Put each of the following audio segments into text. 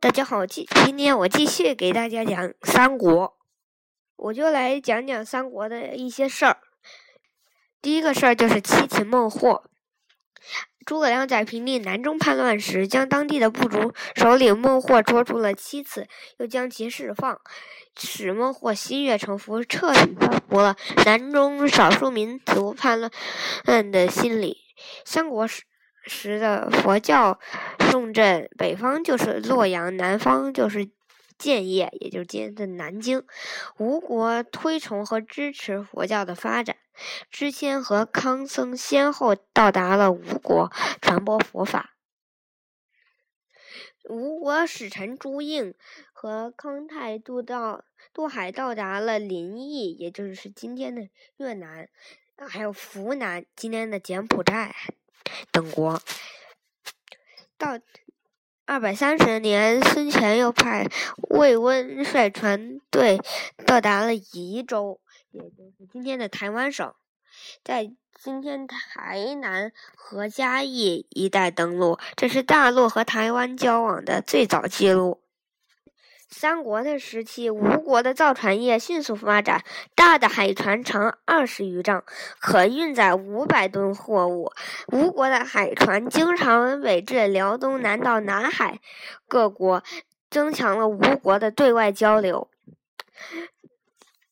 大家好，今今天我继续给大家讲三国，我就来讲讲三国的一些事儿。第一个事儿就是七擒孟获。诸葛亮在平定南中叛乱时，将当地的部族首领孟获捉住了七次，又将其释放，使孟获心悦诚服，彻底平服了南中少数民族叛乱的心理。三国时。时的佛教重镇，北方就是洛阳，南方就是建业，也就是今天的南京。吴国推崇和支持佛教的发展，支谦和康僧先后到达了吴国，传播佛法。吴国使臣朱印和康泰渡到渡海，到达了临沂，也就是今天的越南，还有湖南，今天的柬埔寨。等国，到二百三十年，孙权又派魏温率船队到达了宜州，也就是今天的台湾省，在今天台南和嘉义一带登陆，这是大陆和台湾交往的最早记录。三国的时期，吴国的造船业迅速发展，大的海船长二十余丈，可运载五百吨货物。吴国的海船经常北至辽东，南到南海各国，增强了吴国的对外交流。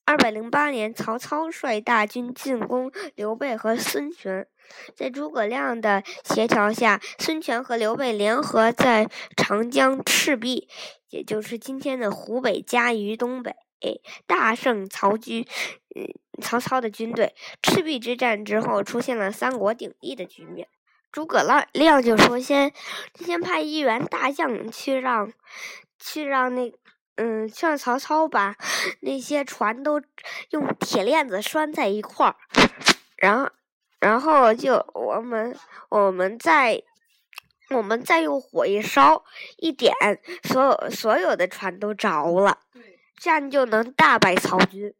二百零八年，曹操率大军进攻刘备和孙权，在诸葛亮的协调下，孙权和刘备联合在长江赤壁。也就是今天的湖北嘉鱼东北，大胜曹军，嗯，曹操的军队。赤壁之战之后，出现了三国鼎立的局面。诸葛亮亮就说：“先，先派一员大将去让，去让那，嗯，去让曹操把那些船都用铁链子拴在一块儿，然后，然后就我们，我们再。”我们再用火一烧，一点，所有所有的船都着了，这样就能大败曹军。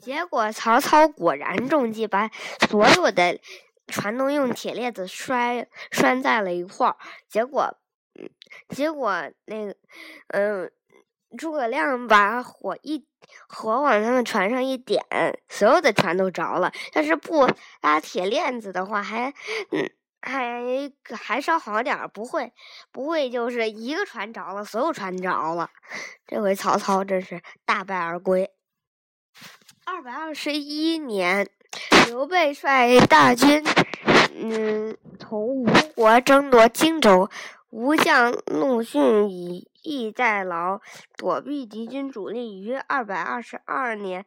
结果曹操果然中计，把所有的船都用铁链子拴拴在了一块儿。结果，结果那个，嗯，诸葛亮把火一火往他们船上一点，所有的船都着了。要是不拉铁链子的话，还嗯。还还稍好点儿，不会，不会，就是一个船着了，所有船着了。这回曹操真是大败而归。二百二十一年，刘备率大军，嗯，从吴国争夺荆州。吴将陆逊以逸待劳，躲避敌军主力。于二百二十二年，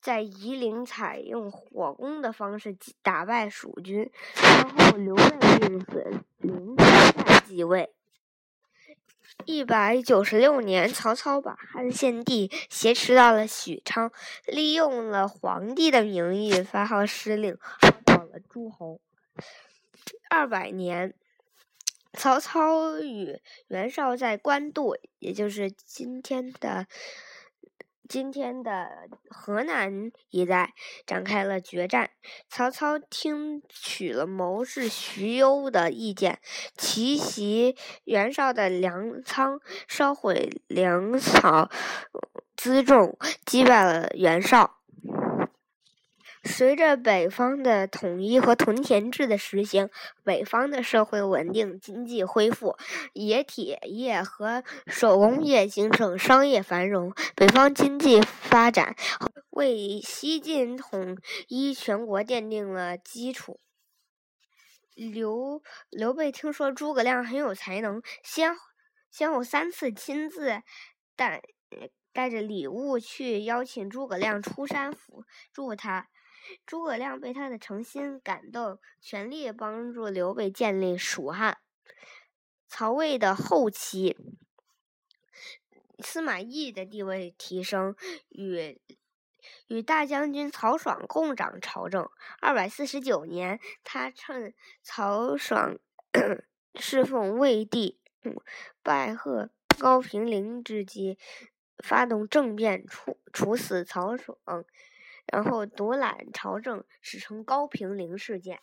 在夷陵采用火攻的方式打败蜀军。然后刘备病死，林在继位。一百九十六年，曹操把汉献帝挟持到了许昌，利用了皇帝的名义发号施令，号召了诸侯。二百年。曹操与袁绍在官渡，也就是今天的今天的河南一带，展开了决战。曹操听取了谋士徐攸的意见，奇袭袁绍的粮仓，烧毁粮草辎重，击败了袁绍。随着北方的统一和屯田制的实行，北方的社会稳定，经济恢复，冶铁业和手工业兴盛，商业繁荣，北方经济发展，为西晋统一全国奠定了基础。刘刘备听说诸葛亮很有才能，先先后三次亲自带带着礼物去邀请诸葛亮出山辅助他。诸葛亮被他的诚心感动，全力帮助刘备建立蜀汉。曹魏的后期，司马懿的地位提升，与与大将军曹爽共掌朝政。二百四十九年，他趁曹爽 侍奉魏帝，拜贺高平陵之机，发动政变，处处死曹爽。然后独揽朝政，史称高平陵事件。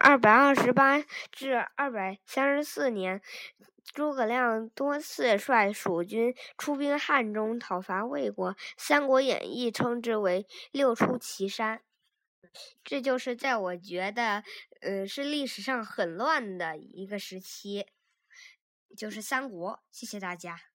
二百二十八至二百三十四年，诸葛亮多次率蜀军出兵汉中讨伐魏国，《三国演义》称之为“六出祁山”。这就是在我觉得，呃，是历史上很乱的一个时期，就是三国。谢谢大家。